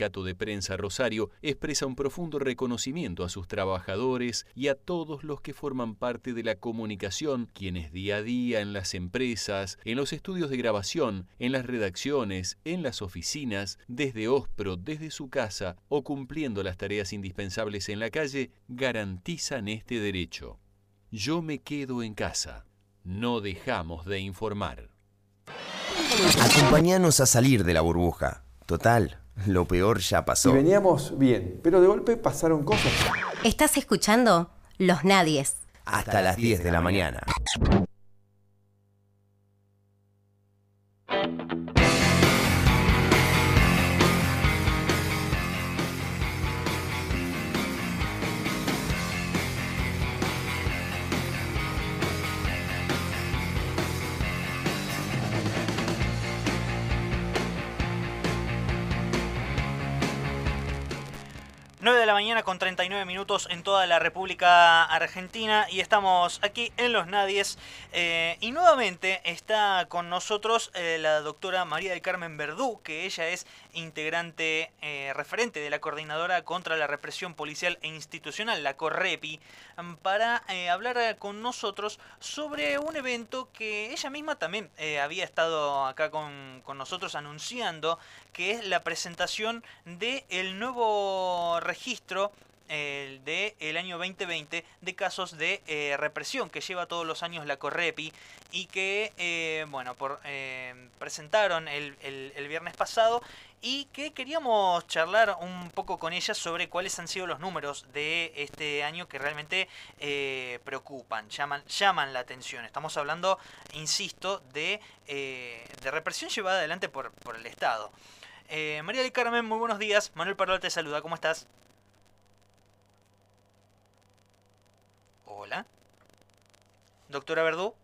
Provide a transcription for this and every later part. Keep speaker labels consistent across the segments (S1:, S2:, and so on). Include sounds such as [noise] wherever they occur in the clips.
S1: Sindicato de Prensa Rosario expresa un profundo reconocimiento a sus trabajadores y a todos los que forman parte de la comunicación, quienes día a día en las empresas, en los estudios de grabación, en las redacciones, en las oficinas, desde OSPRO, desde su casa o cumpliendo las tareas indispensables en la calle, garantizan este derecho. Yo me quedo en casa. No dejamos de informar.
S2: Acompáñanos a salir de la burbuja. Total, lo peor ya pasó.
S3: Y veníamos bien, pero de golpe pasaron cosas.
S4: Estás escuchando Los Nadies.
S2: Hasta las 10 de la mañana.
S5: 9 de la mañana con 39 minutos en toda la República Argentina y estamos aquí en Los Nadies eh, y nuevamente está con nosotros eh, la doctora María del Carmen Verdú, que ella es integrante eh, referente de la Coordinadora contra la Represión Policial e Institucional, la CORREPI, para hablar con nosotros sobre un evento que ella misma también había estado acá con, con nosotros anunciando, que es la presentación del el nuevo registro el de el año 2020 de casos de eh, represión que lleva todos los años la Correpi y que eh, bueno por, eh, presentaron el, el, viernes pasado y que queríamos charlar un poco con ella sobre cuáles han sido los números de este año que realmente preocupan, llaman, llaman la atención. Estamos hablando, insisto, de, de represión llevada adelante por, por el Estado. María del Carmen, muy buenos días. Manuel Parol te saluda, ¿cómo estás? Hola. Doctora Verdú.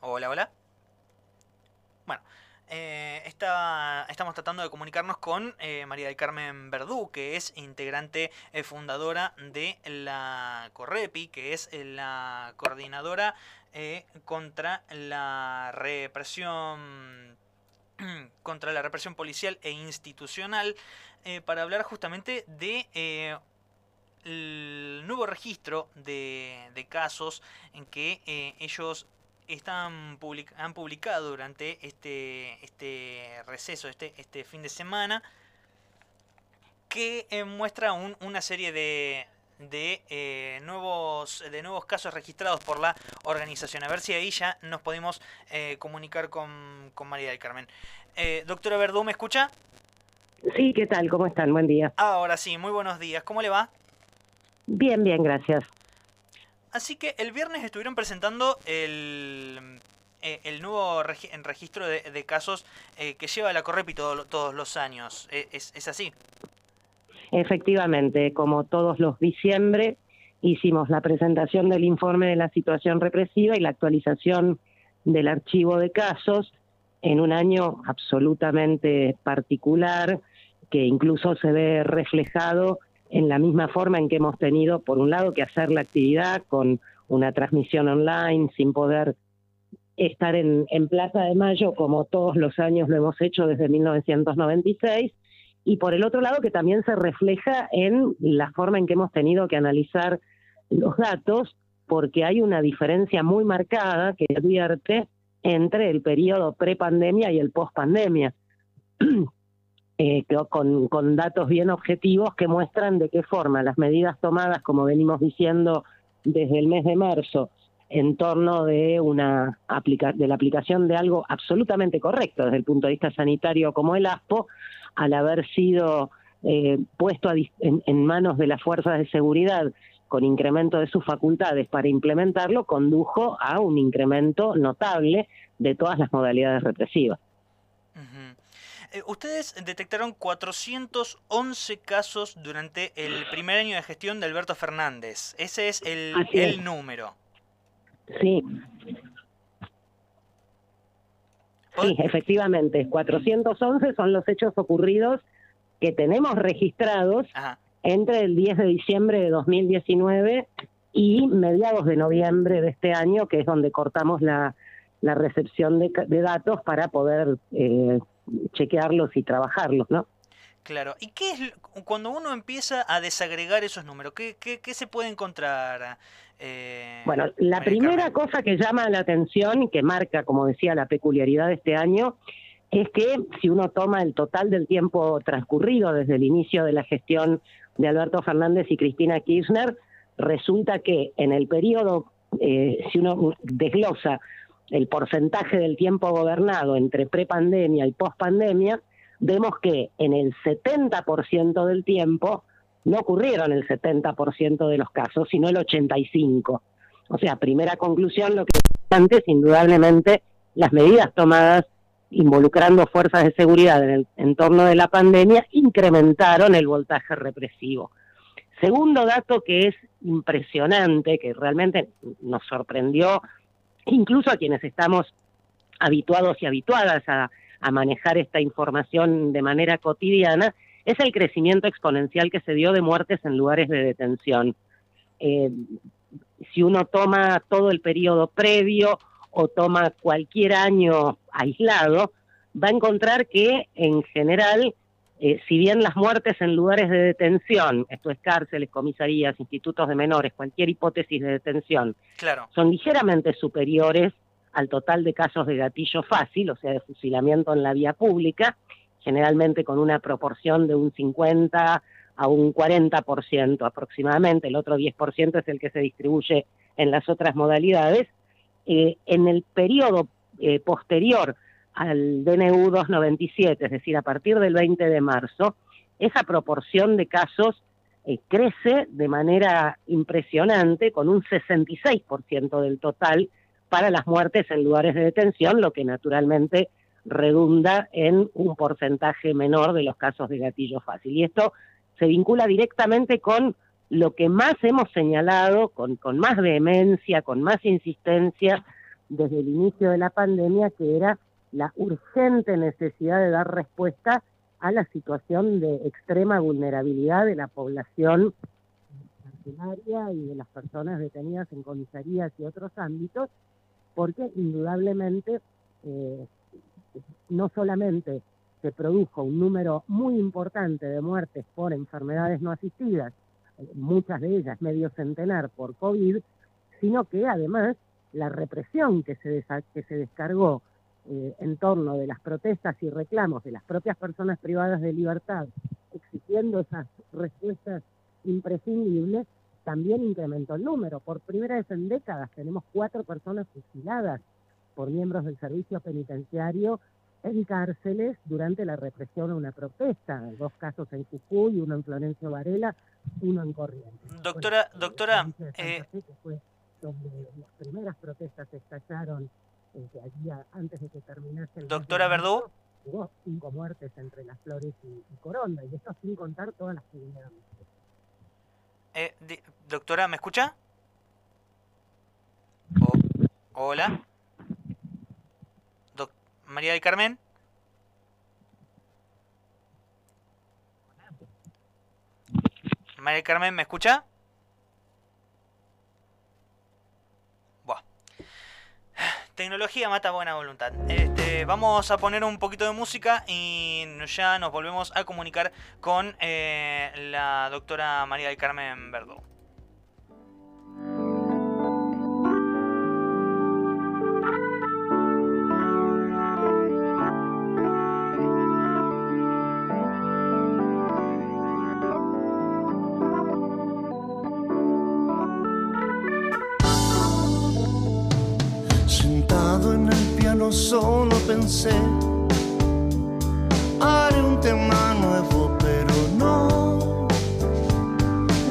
S5: Hola, hola. Bueno, eh, estamos tratando de comunicarnos con eh, María del Carmen Verdú, que es integrante eh, fundadora de la Correpi, que es la coordinadora contra la represión [clears throat] contra la represión policial e institucional eh, para hablar justamente de eh, el nuevo registro de, casos en que eh, ellos están han publicado durante este, este receso, este, este fin de semana, que muestra una serie de, de, nuevos, de nuevos casos registrados por la organización. A ver si ahí ya nos podemos comunicar con, con, María del Carmen. doctora Verdú, ¿me escucha?
S6: Sí, ¿qué tal? ¿Cómo están? Buen día.
S5: Ahora sí, muy buenos días. ¿Cómo le va?
S6: Bien, bien, gracias.
S5: Así que el viernes estuvieron presentando el, eh, el nuevo registro de, casos eh, que lleva la Correpi todos los años. ¿E, ¿Es, ¿Es así?
S6: Efectivamente, como todos los diciembre, hicimos la presentación del informe de la situación represiva y la actualización del archivo de casos en un año absolutamente particular que incluso se ve reflejado en la misma forma en que hemos tenido, por un lado, que hacer la actividad con una transmisión online sin poder estar en, en Plaza de Mayo como todos los años lo hemos hecho desde 1996, y por el otro lado que también se refleja en la forma en que hemos tenido que analizar los datos, porque hay una diferencia muy marcada que advierte entre el periodo prepandemia y el pospandemia. [clears throat] Eh, con, con datos bien objetivos que muestran de qué forma las medidas tomadas, como venimos diciendo desde el mes de marzo, en torno de una de la aplicación de algo absolutamente correcto desde el punto de vista sanitario como el ASPO, al haber sido eh, puesto en, en, manos de las fuerzas de seguridad con incremento de sus facultades para implementarlo, condujo a un incremento notable de todas las modalidades represivas.
S5: Eh, ustedes detectaron 411 casos durante el primer año de gestión de Alberto Fernández. Ese es el, el número.
S6: Sí. Sí, efectivamente. 411 son los hechos ocurridos que tenemos registrados entre el 10 de diciembre de 2019 y mediados de noviembre de este año, que es donde cortamos la, la recepción de, datos para poder eh, chequearlos y trabajarlos, ¿no?
S5: Claro. ¿Y qué es cuando uno empieza a desagregar esos números? ¿Qué, qué, se puede encontrar?
S6: Eh, bueno, la primera cosa que llama la atención y que marca, como decía, la peculiaridad de este año es que si uno toma el total del tiempo transcurrido desde el inicio de la gestión de Alberto Fernández y Cristina Kirchner, resulta que en el periodo, eh, si uno desglosa el porcentaje del tiempo gobernado entre prepandemia y pospandemia, vemos que en el 70% del tiempo no ocurrieron el 70% de los casos, sino el 85%. O sea, primera conclusión, lo que antes, indudablemente, las medidas tomadas involucrando fuerzas de seguridad en el entorno de la pandemia incrementaron el voltaje represivo. Segundo dato que es impresionante, que realmente nos sorprendió incluso a quienes estamos habituados y habituadas a, manejar esta información de manera cotidiana, es el crecimiento exponencial que se dio de muertes en lugares de detención. Eh, si uno toma todo el periodo previo o toma cualquier año aislado, va a encontrar que en general, eh, si bien las muertes en lugares de detención, esto es cárceles, comisarías, institutos de menores, cualquier hipótesis de detención,
S5: claro.
S6: son ligeramente superiores al total de casos de gatillo fácil, o sea, de fusilamiento en la vía pública, generalmente con una proporción de un 50 a un 40% aproximadamente, el otro 10% es el que se distribuye en las otras modalidades, eh, en el periodo eh, posterior al DNU 297, es decir, a partir del 20 de marzo, esa proporción de casos eh, crece de manera impresionante con un 66% del total para las muertes en lugares de detención, lo que naturalmente redunda en un porcentaje menor de los casos de gatillo fácil. Y esto se vincula directamente con lo que más hemos señalado con, con más vehemencia, con más insistencia desde el inicio de la pandemia, que era la urgente necesidad de dar respuesta a la situación de extrema vulnerabilidad de la población carcelaria y de las personas detenidas en comisarías y otros ámbitos, porque indudablemente eh, no solamente se produjo un número muy importante de muertes por enfermedades no asistidas, muchas de ellas medio centenar por COVID, sino que además la represión que se, que se descargó eh, en torno de las protestas y reclamos de las propias personas privadas de libertad, exigiendo esas respuestas imprescindibles, también incrementó el número. Por primera vez en décadas tenemos cuatro personas fusiladas por miembros del servicio penitenciario en cárceles durante la represión a una protesta. Dos casos en Jujuy, uno en Florencio Varela, uno en Corrientes.
S5: Doctora, doctora, eh...
S6: fue donde las primeras protestas estallaron eh, antes de que terminase el
S5: Doctora Verdú.
S6: Hubo cinco muertes entre las flores y, Coronda, y esto sin contar todas las que vinieron.
S5: Eh, doctora, ¿me escucha? hola. María del Carmen. María del Carmen, ¿me escucha? Buah. Tecnología mata buena voluntad. Este, vamos a poner un poquito de música y ya nos volvemos a comunicar con eh, la doctora María del Carmen Verdú.
S7: Pensé, haré un tema nuevo, pero no,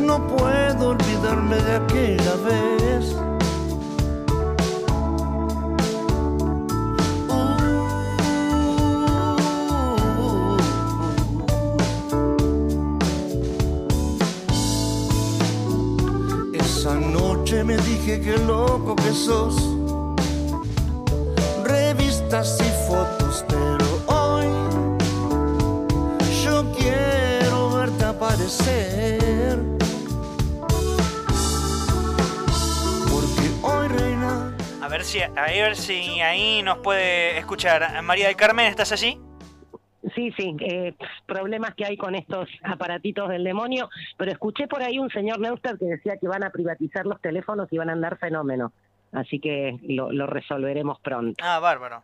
S7: no puedo olvidarme de aquella vez. Esa noche me dije que loco que sos y fotos, pero hoy yo quiero verte aparecer. Porque hoy reina.
S5: A ver, ver si, a ver si ahí nos puede escuchar. María del Carmen, ¿estás allí?
S6: Sí, sí, eh, problemas que hay con estos aparatitos del demonio, pero escuché por ahí un señor Neustadt que decía que van a privatizar los teléfonos y van a andar fenómeno, así que lo, lo resolveremos pronto.
S5: Ah, bárbaro.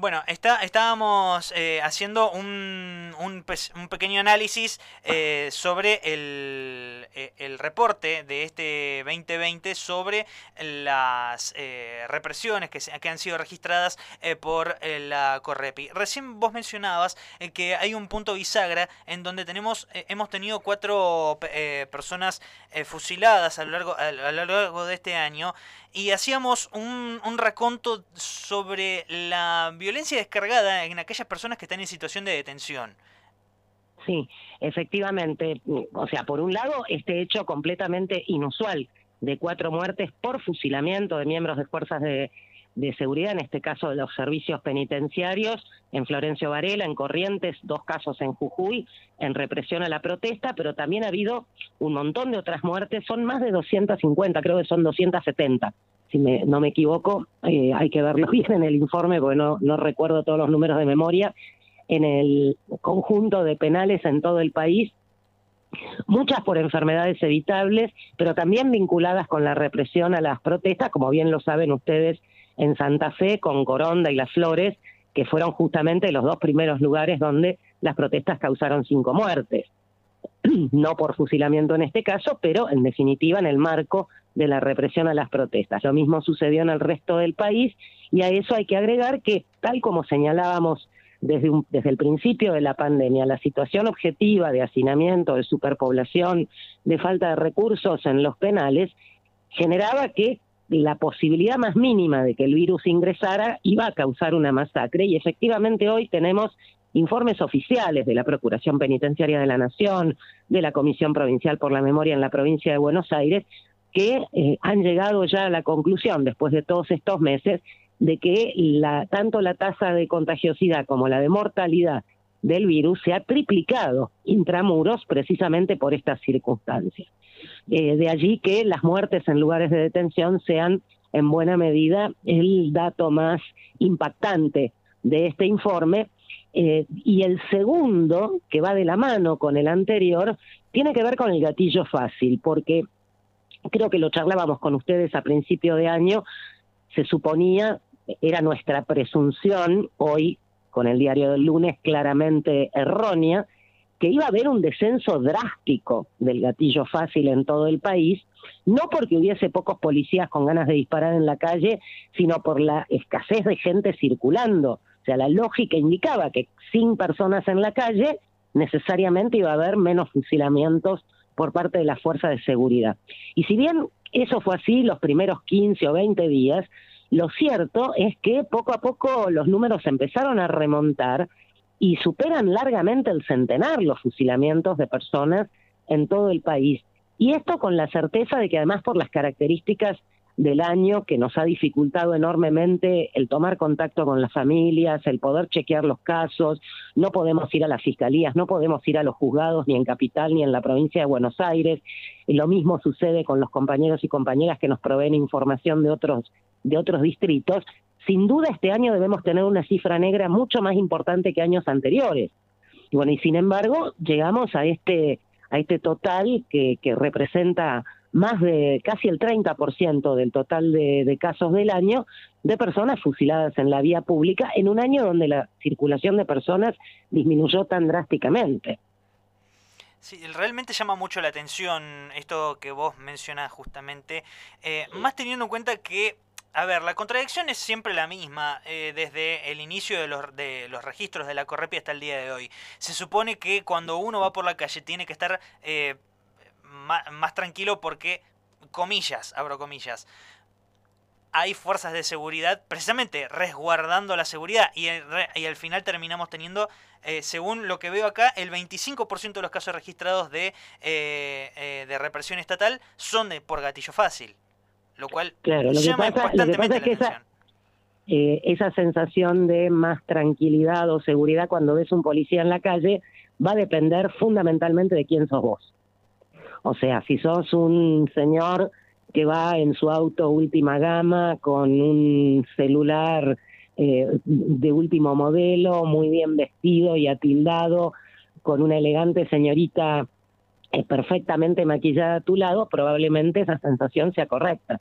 S5: Bueno, está, estábamos eh, haciendo un, un, un, pequeño análisis eh, sobre el, eh, el, reporte de este 2020 sobre las represiones que, que, han sido registradas por la Correpi. Recién vos mencionabas que hay un punto bisagra en donde tenemos hemos tenido cuatro personas fusiladas a lo, largo, a, lo largo de este año y hacíamos un, un raconto sobre la violencia descargada en aquellas personas que están en situación de detención.
S6: Sí, efectivamente. O sea, por un lado, este hecho completamente inusual de cuatro muertes por fusilamiento de miembros de fuerzas de, de seguridad, en este caso de los servicios penitenciarios, en Florencio Varela, en Corrientes, dos casos en Jujuy, en represión a la protesta, pero también ha habido un montón de otras muertes, son más de 250, creo que son 270, si me, no me equivoco, eh, hay que verlo [laughs] bien en el informe porque no, no recuerdo todos los números de memoria, en el conjunto de penales en todo el país, muchas por enfermedades evitables, pero también vinculadas con la represión a las protestas, como bien lo saben ustedes en Santa Fe, con Coronda y Las Flores, que fueron justamente los dos primeros lugares donde las protestas causaron cinco muertes. [clears throat] No por fusilamiento en este caso, pero en definitiva en el marco de la represión a las protestas. Lo mismo sucedió en el resto del país y a eso hay que agregar que, tal como señalábamos desde, desde el principio de la pandemia, la situación objetiva de hacinamiento, de superpoblación, de falta de recursos en los penales, generaba que la posibilidad más mínima de que el virus ingresara iba a causar una masacre y efectivamente hoy tenemos informes oficiales de la Procuración Penitenciaria de la Nación, de la Comisión Provincial por la Memoria en la provincia de Buenos Aires, que eh, han llegado ya a la conclusión, después de todos estos meses, de que la, tanto la tasa de contagiosidad como la de mortalidad del virus se ha triplicado intramuros precisamente por estas circunstancias. Eh, de allí que las muertes en lugares de detención sean en buena medida el dato más impactante de este informe. Eh, y el segundo, que va de la mano con el anterior, tiene que ver con el gatillo fácil, porque creo que lo charlábamos con ustedes a principio de año, se suponía, era nuestra presunción, hoy con el diario del lunes claramente errónea, que iba a haber un descenso drástico del gatillo fácil en todo el país, no porque hubiese pocos policías con ganas de disparar en la calle, sino por la escasez de gente circulando. Sea, la lógica indicaba que sin personas en la calle, necesariamente iba a haber menos fusilamientos por parte de las fuerzas de seguridad. Y si bien eso fue así los primeros 15 o 20 días, lo cierto es que poco a poco los números empezaron a remontar y superan largamente el centenar los fusilamientos de personas en todo el país. Y esto con la certeza de que además por las características del año que nos ha dificultado enormemente el tomar contacto con las familias, el poder chequear los casos, no podemos ir a las fiscalías, no podemos ir a los juzgados ni en Capital ni en la provincia de Buenos Aires. Lo mismo sucede con los compañeros y compañeras que nos proveen información de otros de otros distritos sin duda este año debemos tener una cifra negra mucho más importante que años anteriores. Y bueno, y sin embargo, llegamos a este, a este total que representa más de casi el 30% del total de, casos del año de personas fusiladas en la vía pública en un año donde la circulación de personas disminuyó tan drásticamente.
S5: Sí, realmente llama mucho la atención esto que vos mencionás justamente, eh, más teniendo en cuenta que a ver, la contradicción es siempre la misma eh, desde el inicio de los, de los registros de la Correpi hasta el día de hoy. Se supone que cuando uno va por la calle tiene que estar eh, más, tranquilo porque, comillas, abro comillas, hay fuerzas de seguridad precisamente resguardando la seguridad y, y al final terminamos teniendo, eh, según lo que veo acá, el 25% de los casos registrados de, de represión estatal son de, por gatillo fácil. Lo cual
S6: claro, lo que pasa, es que esa, eh, esa sensación de más tranquilidad o seguridad cuando ves un policía en la calle va a depender fundamentalmente de quién sos vos. O sea, si sos un señor que va en su auto última gama con un celular eh, de último modelo, muy bien vestido y atildado, con una elegante señorita eh, perfectamente maquillada a tu lado, probablemente esa sensación sea correcta.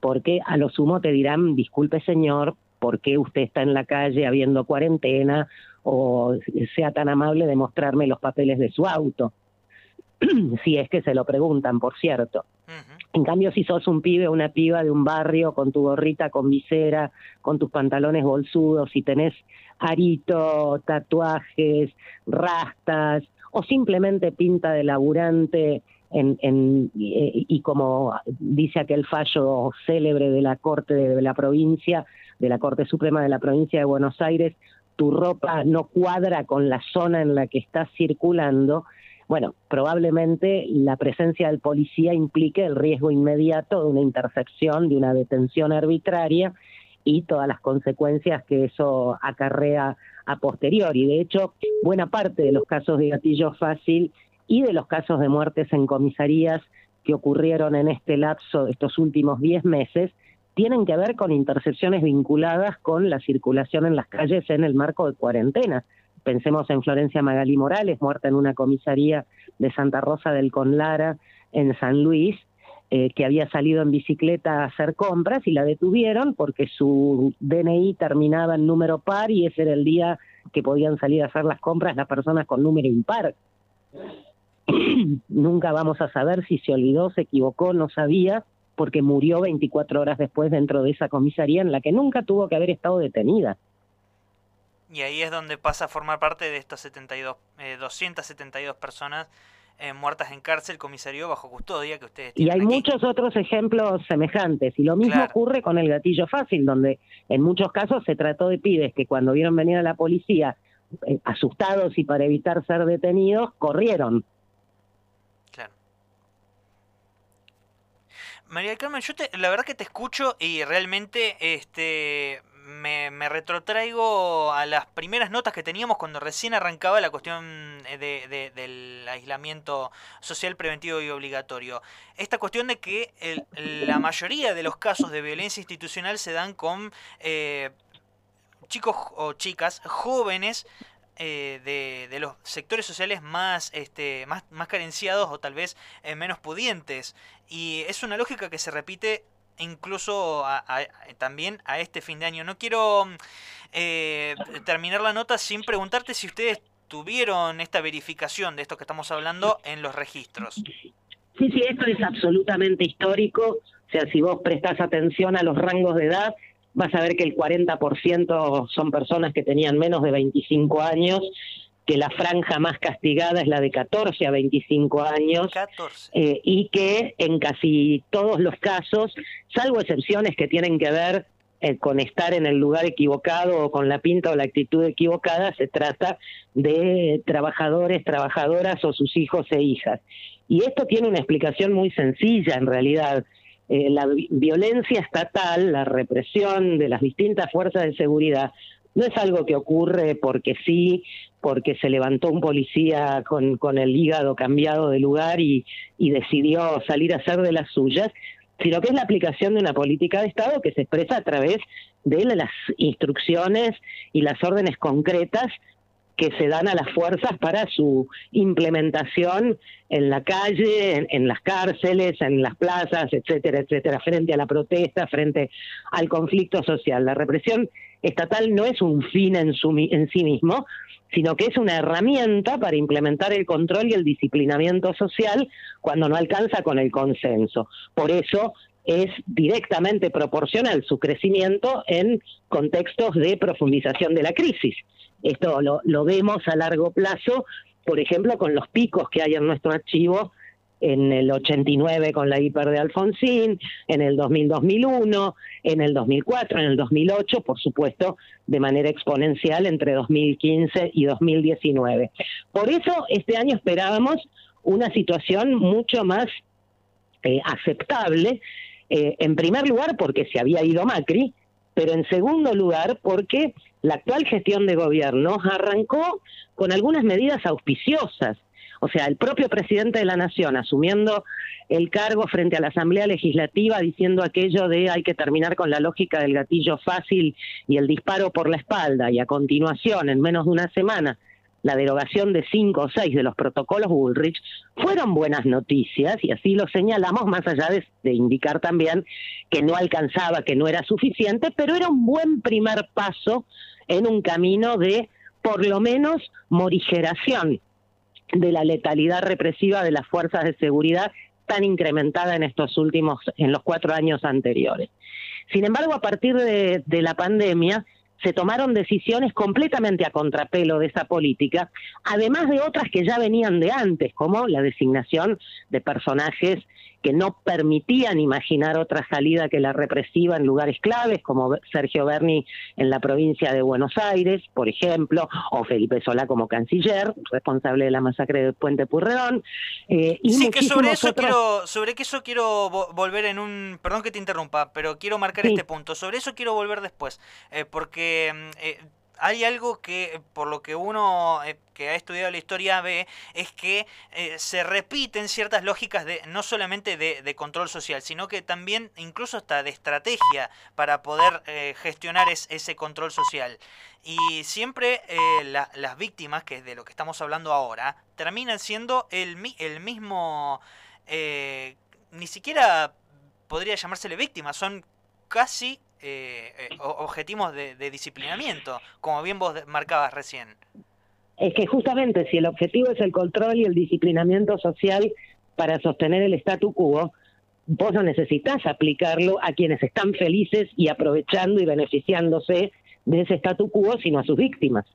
S6: Porque a lo sumo te dirán, disculpe señor, ¿por qué usted está en la calle habiendo cuarentena? O sea tan amable de mostrarme los papeles de su auto. [clears throat] si es que se lo preguntan, por cierto. En cambio, si sos un pibe o una piba de un barrio con tu gorrita con visera, con tus pantalones bolsudos, si tenés arito, tatuajes, rastas, o simplemente pinta de laburante en, en, y, y, como dice aquel fallo célebre de la Corte de, de la provincia, de la Corte Suprema de la provincia de Buenos Aires, tu ropa no cuadra con la zona en la que estás circulando, bueno, probablemente la presencia del policía implique el riesgo inmediato de una intercepción, de una detención arbitraria y todas las consecuencias que eso acarrea a posteriori. De hecho, buena parte de los casos de gatillo fácil y de los casos de muertes en comisarías que ocurrieron en este lapso de estos últimos 10 meses tienen que ver con intercepciones vinculadas con la circulación en las calles en el marco de cuarentena. Pensemos en Florencia Magalí Morales, muerta en una comisaría de Santa Rosa del Conlara, en San Luis, eh, que había salido en bicicleta a hacer compras y la detuvieron porque su DNI terminaba en número par y ese era el día que podían salir a hacer las compras las personas con número impar. [clears throat] Nunca vamos a saber si se olvidó, se equivocó, no sabía, porque murió 24 horas después dentro de esa comisaría en la que nunca tuvo que haber estado detenida.
S5: Y ahí es donde pasa a formar parte de estas 72, eh, 272 personas eh, muertas en cárcel, comisario bajo custodia que ustedes
S6: Y hay
S5: aquí.
S6: muchos otros ejemplos semejantes. Y lo mismo
S5: Claro.
S6: ocurre con el gatillo fácil, donde en muchos casos se trató de pibes que cuando vieron venir a la policía, eh, asustados y para evitar ser detenidos, corrieron.
S5: Claro. María del Carmen, yo te, la verdad que te escucho y realmente este me, me retrotraigo a las primeras notas que teníamos cuando recién arrancaba la cuestión eh, de, de- del aislamiento social preventivo y obligatorio. Esta cuestión de que el- la mayoría de los casos de violencia institucional se dan con eh, chicos o chicas jóvenes eh, de, los sectores sociales más, este, más, más carenciados o tal vez eh, menos pudientes. Y es una lógica que se repite incluso a- a- también a este fin de año. No quiero mm, eh, terminar la nota sin preguntarte si ustedes tuvieron esta verificación de esto que estamos hablando en los registros.
S6: Sí, sí, esto es absolutamente histórico. O sea, si vos prestás atención a los rangos de edad, vas a ver que el 40% son personas que tenían menos de 25 años, que la franja más castigada es la de 14 a 25 años.
S5: 14.
S6: eh, y que en casi todos los casos, salvo excepciones que tienen que ver eh, con estar en el lugar equivocado o con la pinta o la actitud equivocada, se trata de trabajadores, trabajadoras o sus hijos e hijas. Y esto tiene una explicación muy sencilla en realidad. Eh, la vi- violencia estatal, la represión de las distintas fuerzas de seguridad, no es algo que ocurre porque sí, porque se levantó un policía con, con el hígado cambiado de lugar y, y decidió salir a hacer de las suyas, sino que es la aplicación de una política de Estado que se expresa a través de las instrucciones y las órdenes concretas que se dan a las fuerzas para su implementación en la calle, en, en las cárceles, en las plazas, etcétera, etcétera, frente a la protesta, frente al conflicto social. La represión estatal no es un fin en, sí mismo, sino que es una herramienta para implementar el control y el disciplinamiento social cuando no alcanza con el consenso. Por eso es directamente proporcional su crecimiento en contextos de profundización de la crisis. Esto lo, lo vemos a largo plazo, por ejemplo, con los picos que hay en nuestro archivo en el 89 con la hiper de Alfonsín, en el 2000-2001, en el 2004, en el 2008, por supuesto, de manera exponencial entre 2015 y 2019. Por eso este año esperábamos una situación mucho más eh, aceptable, eh, en primer lugar porque se había ido Macri, pero en segundo lugar porque la actual gestión de gobierno arrancó con algunas medidas auspiciosas. O sea, el propio presidente de la Nación asumiendo el cargo frente a la Asamblea Legislativa diciendo aquello de hay que terminar con la lógica del gatillo fácil y el disparo por la espalda y a continuación, en menos de una semana, la derogación de cinco o seis de los protocolos Bullrich, fueron buenas noticias y así lo señalamos, más allá de, de, indicar también que no alcanzaba, que no era suficiente, pero era un buen primer paso en un camino de, por lo menos, morigeración de la letalidad represiva de las fuerzas de seguridad tan incrementada en estos últimos, en los cuatro años anteriores. Sin embargo, a partir de, de la pandemia, se tomaron decisiones completamente a contrapelo de esa política, además de otras que ya venían de antes, como la designación de personajes que no permitían imaginar otra salida que la represiva en lugares claves, como Sergio Berni en la provincia de Buenos Aires, por ejemplo, o Felipe Solá como canciller, responsable de la masacre del Puente Purredón.
S5: Eh, y sí, que sobre eso, quiero, sobre que eso quiero volver en un... Perdón que te interrumpa, pero quiero marcar sí. este punto. Sobre eso quiero volver después, eh, porque... Eh, hay algo que, por lo que uno eh, que ha estudiado la historia ve, es que eh, se repiten ciertas lógicas de no solamente de, de, control social, sino que también incluso hasta de estrategia para poder eh, gestionar es, ese control social. Y siempre la, las víctimas, que es de lo que estamos hablando ahora, terminan siendo el, mismo, ni siquiera podría llamársele víctima, son casi eh, eh, objetivos de, de, disciplinamiento, como bien vos marcabas recién.
S6: Es que justamente si el objetivo es el control y el disciplinamiento social para sostener el statu quo, vos no necesitas aplicarlo a quienes están felices y aprovechando y beneficiándose de ese statu quo, sino a sus víctimas.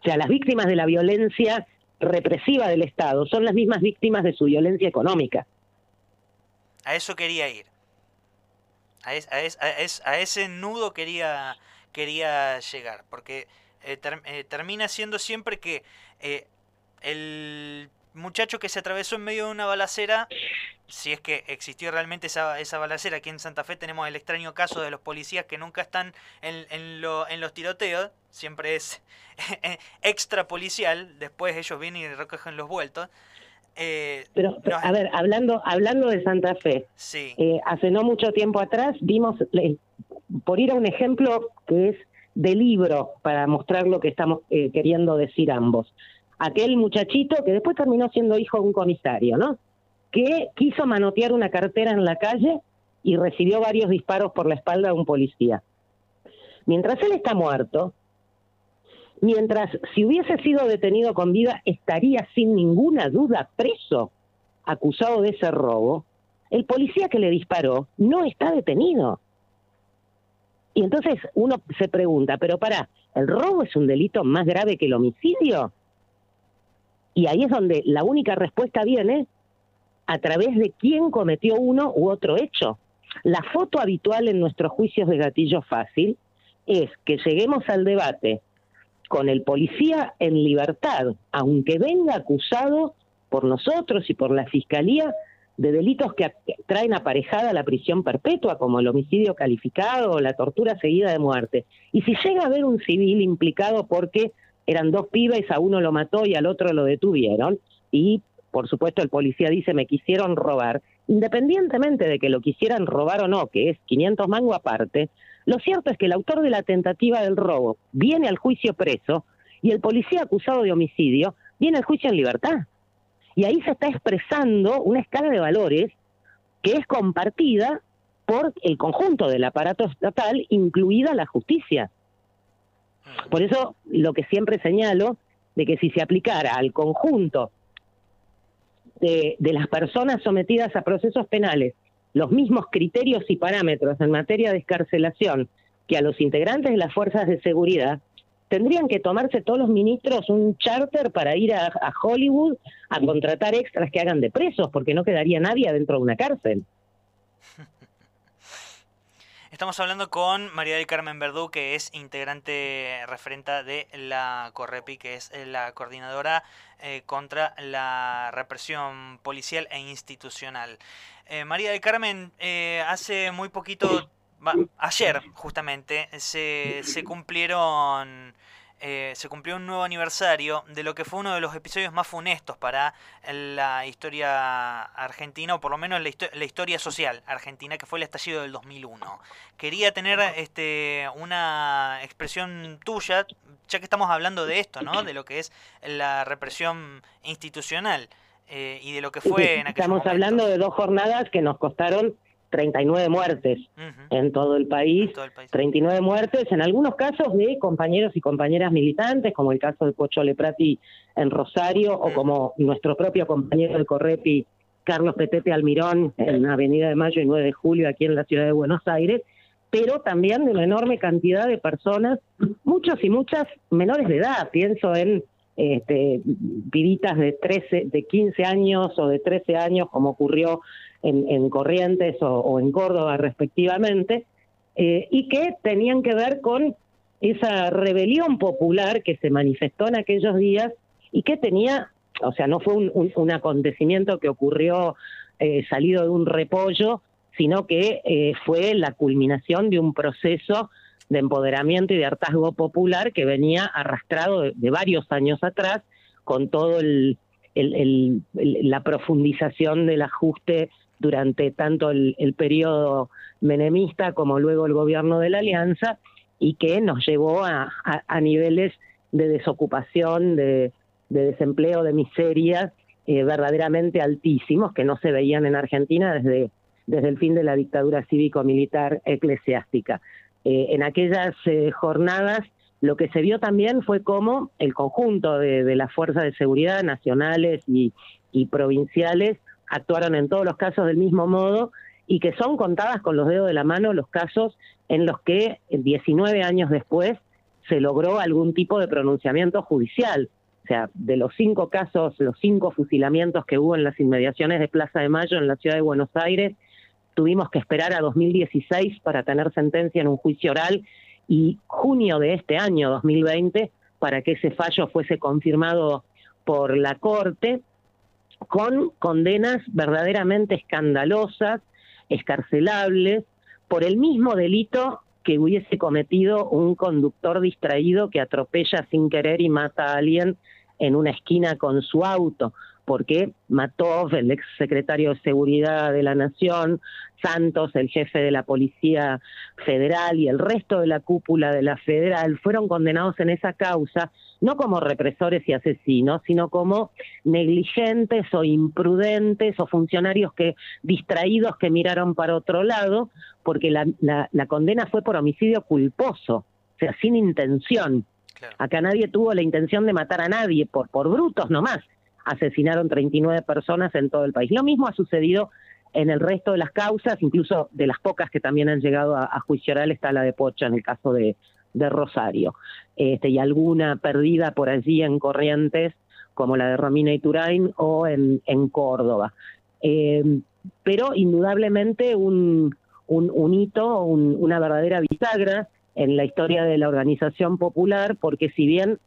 S6: O sea, las víctimas de la violencia represiva del Estado son las mismas víctimas de su violencia económica.
S5: A eso quería ir. A, es, a, es, a, es, a ese nudo quería, quería llegar, porque eh, eh, termina siendo siempre que eh, el muchacho que se atravesó en medio de una balacera, si es que existió realmente esa, esa balacera, aquí en Santa Fe tenemos el extraño caso de los policías que nunca están en, en, lo, en los tiroteos, siempre es [laughs] extra policial, después ellos vienen y recogen los vueltos.
S6: Eh, pero, a ver, hablando hablando de Santa Fe,
S5: sí.
S6: eh, hace no mucho tiempo atrás vimos, por ir a un ejemplo que es de libro, para mostrar lo que estamos eh, queriendo decir ambos, aquel muchachito que después terminó siendo hijo de un comisario, ¿no? Que quiso manotear una cartera en la calle y recibió varios disparos por la espalda de un policía. Mientras él está muerto, mientras si hubiese sido detenido con vida estaría sin ninguna duda preso, acusado de ese robo, el policía que le disparó no está detenido. Y entonces uno se pregunta, pero para, ¿el robo es un delito más grave que el homicidio? Y ahí es donde la única respuesta viene a través de quién cometió uno u otro hecho. La foto habitual en nuestros juicios de gatillo fácil es que lleguemos al debate con el policía en libertad, aunque venga acusado por nosotros y por la Fiscalía de delitos que traen aparejada la prisión perpetua, como el homicidio calificado o la tortura seguida de muerte. Y si llega a haber un civil implicado porque eran dos pibes, a uno lo mató y al otro lo detuvieron, y por supuesto el policía dice me quisieron robar, independientemente de que lo quisieran robar o no, que es 500 mango aparte, lo cierto es que el autor de la tentativa del robo viene al juicio preso y el policía acusado de homicidio viene al juicio en libertad. Y ahí se está expresando una escala de valores que es compartida por el conjunto del aparato estatal, incluida la justicia. Por eso lo que siempre señalo, de que si se aplicara al conjunto de, de las personas sometidas a procesos penales los mismos criterios y parámetros en materia de escarcelación que a los integrantes de las fuerzas de seguridad, tendrían que tomarse todos los ministros un charter para ir a, Hollywood a contratar extras que hagan de presos, porque no quedaría nadie dentro de una cárcel. [laughs]
S5: Estamos hablando con María del Carmen Verdú, que es integrante referente de la Correpi, que es la coordinadora eh, contra la represión policial e institucional. Eh, María del Carmen, eh, hace muy poquito, ayer justamente, se, se cumplieron eh, se cumplió un nuevo aniversario de lo que fue uno de los episodios más funestos para la historia argentina, o por lo menos la, historia social argentina, que fue el estallido del 2001. Quería tener este, una expresión tuya, ya que estamos hablando de esto, ¿no? De lo que es la represión institucional eh, y de lo que fue en
S6: Estamos hablando de dos jornadas que nos costaron 39 muertes en, todo el país, 39 muertes, en algunos casos de compañeros y compañeras militantes, como el caso de Pocho Leprati en Rosario, o como nuestro propio compañero de Correpi, Carlos Petete Almirón, en Avenida de Mayo y 9 de Julio, aquí en la ciudad de Buenos Aires, pero también de una enorme cantidad de personas, muchos y muchas menores de edad, pienso en este, de 13, de 15 años o de 13 años, como ocurrió en, Corrientes o, en Córdoba respectivamente, eh, y que tenían que ver con esa rebelión popular que se manifestó en aquellos días y que tenía, o sea, no fue un, acontecimiento que ocurrió eh, salido de un repollo, sino que eh, fue la culminación de un proceso de empoderamiento y de hartazgo popular que venía arrastrado de, varios años atrás con todo el, la profundización del ajuste durante tanto el, periodo menemista como luego el gobierno de la Alianza y que nos llevó a, niveles de desocupación, de, desempleo, de miseria eh, verdaderamente altísimos que no se veían en Argentina desde, desde el fin de la dictadura cívico-militar eclesiástica. Eh, en aquellas eh, jornadas lo que se vio también fue cómo el conjunto de, las fuerzas de seguridad nacionales y provinciales actuaron en todos los casos del mismo modo y que son contadas con los dedos de la mano los casos en los que 19 años después se logró algún tipo de pronunciamiento judicial. O sea, de los cinco casos, los cinco fusilamientos que hubo en las inmediaciones de Plaza de Mayo en la ciudad de Buenos Aires, tuvimos que esperar a 2016 para tener sentencia en un juicio oral y junio de este año, 2020, para que ese fallo fuese confirmado por la Corte con condenas verdaderamente escandalosas, escarcelables, por el mismo delito que hubiese cometido un conductor distraído que atropella sin querer y mata a alguien en una esquina con su auto porque Matov, el ex secretario de Seguridad de la Nación, Santos, el jefe de la Policía Federal y el resto de la cúpula de la Federal fueron condenados en esa causa no como represores y asesinos, sino como negligentes o imprudentes o funcionarios que distraídos que miraron para otro lado, porque la, la, condena fue por homicidio culposo, o sea, sin intención. Acá nadie tuvo la intención de matar a nadie, por, por brutos nomás asesinaron 39 personas en todo el país. Lo mismo ha sucedido en el resto de las causas, incluso de las pocas que también han llegado a, juicio oral está la de Pocha en el caso de, Rosario, este, y alguna perdida por allí en Corrientes, como la de Romina Iturain o en, Córdoba. Eh, pero indudablemente un, hito, una verdadera bisagra en la historia de la organización popular, porque si bien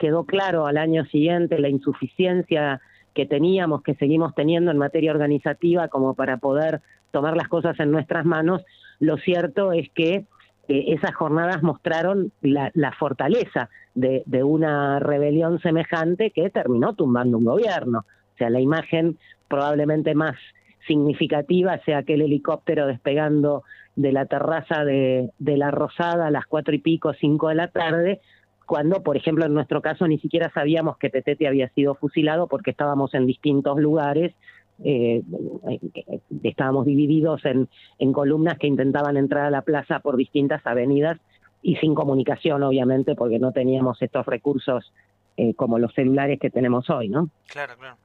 S6: quedó claro al año siguiente la insuficiencia que teníamos, que seguimos teniendo en materia organizativa como para poder tomar las cosas en nuestras manos, lo cierto es que esas jornadas mostraron la, fortaleza de, una rebelión semejante que terminó tumbando un gobierno. O sea, la imagen probablemente más significativa sea aquel helicóptero despegando de la terraza de la Rosada a las cuatro y pico, cinco de la tarde, cuando, por ejemplo, en nuestro caso ni siquiera sabíamos que Petete había sido fusilado porque estábamos en distintos lugares, eh, estábamos divididos en, en columnas que intentaban entrar a la plaza por distintas avenidas y sin comunicación, obviamente, porque no teníamos estos recursos eh, como los celulares que tenemos hoy, ¿no?
S5: Claro, claro.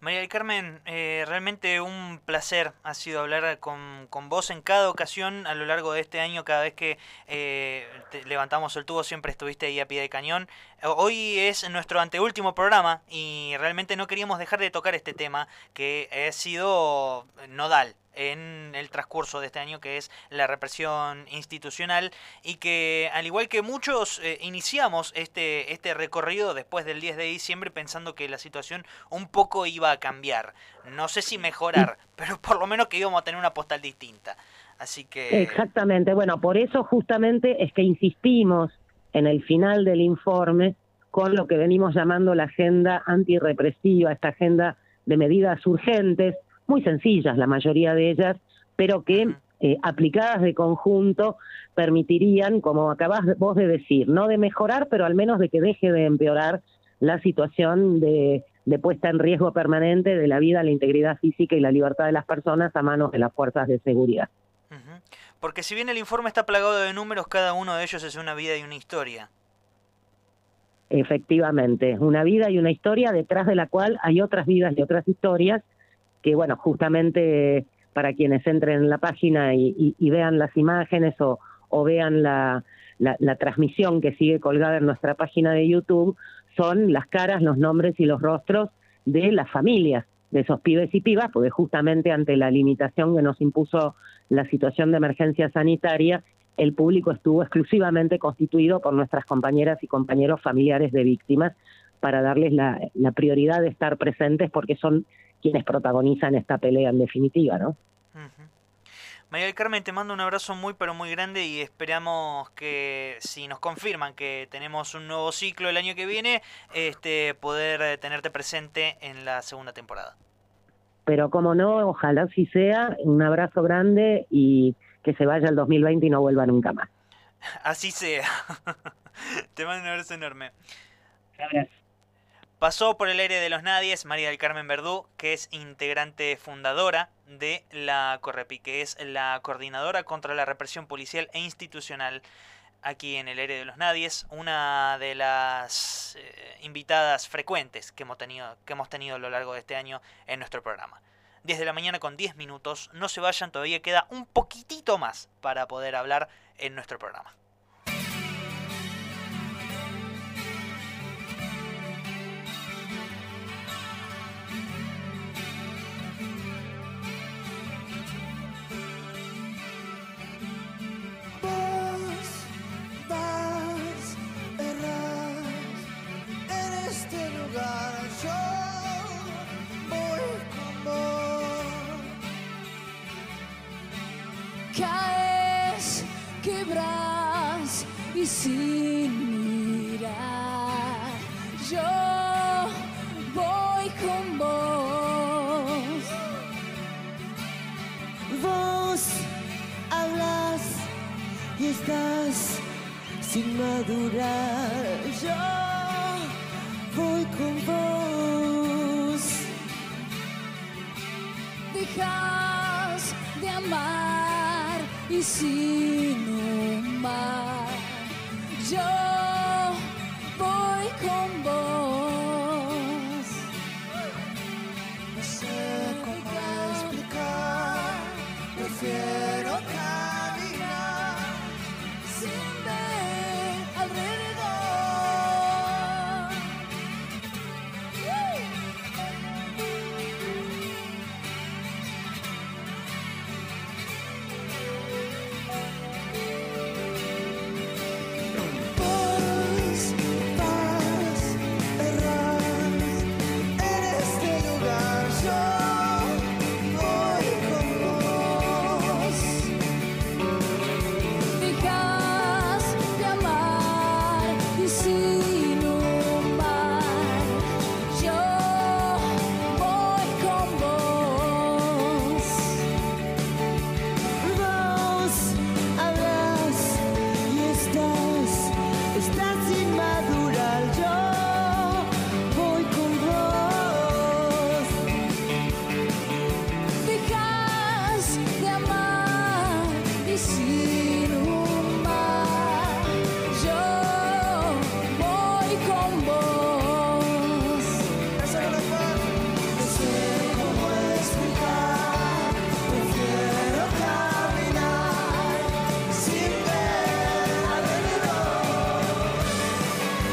S5: María del Carmen, eh, realmente un placer ha sido hablar con, con, vos en cada ocasión a lo largo de este año, cada vez que eh, levantamos el tubo siempre estuviste ahí a pie de cañón. Hoy es nuestro anteúltimo programa y realmente no queríamos dejar de tocar este tema que ha sido nodal en el transcurso de este año, que es la represión institucional, y que al igual que muchos eh, iniciamos este, este recorrido después del 10 de diciembre pensando que la situación un poco iba a cambiar. No sé si mejorar, pero por lo menos que íbamos a tener una postal distinta. Así que...
S6: Exactamente, bueno, por eso justamente es que insistimos en el final del informe con lo que venimos llamando la agenda antirrepresiva, esta agenda de medidas urgentes, muy sencillas la mayoría de ellas, pero que eh, aplicadas de conjunto permitirían, como acabas vos de decir, no de mejorar, pero al menos de que deje de empeorar la situación de, puesta en riesgo permanente de la vida, la integridad física y la libertad de las personas a manos de las fuerzas de seguridad.
S5: Porque si bien el informe está plagado de números, cada uno de ellos es una vida y una historia.
S6: Efectivamente, una vida y una historia detrás de la cual hay otras vidas y otras historias que, bueno, justamente para quienes entren en la página y, vean las imágenes o, vean la, transmisión que sigue colgada en nuestra página de YouTube, son las caras, los nombres y los rostros de las familias de esos pibes y pibas, porque justamente ante la limitación que nos impuso la situación de emergencia sanitaria, el público estuvo exclusivamente constituido por nuestras compañeras y compañeros familiares de víctimas para darles la, prioridad de estar presentes porque son quienes protagonizan esta pelea en definitiva, ¿no?
S5: María del Carmen, te mando un abrazo muy pero muy grande y esperamos que si nos confirman que tenemos un nuevo ciclo el año que viene, este, poder eh, tenerte presente en la segunda temporada.
S6: Pero como no, ojalá así sea, un abrazo grande y que se vaya el 2020 y no vuelva nunca más. [laughs]
S5: Así sea. [laughs] te mando un abrazo enorme.
S6: Gracias.
S5: Pasó por el aire de los nadies María del Carmen Verdú, que es integrante fundadora de la Correpi, que es la coordinadora contra la represión policial e institucional aquí en el aire de los nadies, una de las eh, invitadas frecuentes que hemos, tenido, que hemos tenido a lo largo de este año en nuestro programa. Desde la mañana con 10 minutos, no se vayan, todavía queda un poquitito más para poder hablar en nuestro programa.
S8: Sin mirar. Yo voy con vos.
S9: Vos hablas y estás sin madurar. Yo voy con vos.
S8: Dejas de amar E se no mar. Eu vou com bons, Você como explicar? Prefiro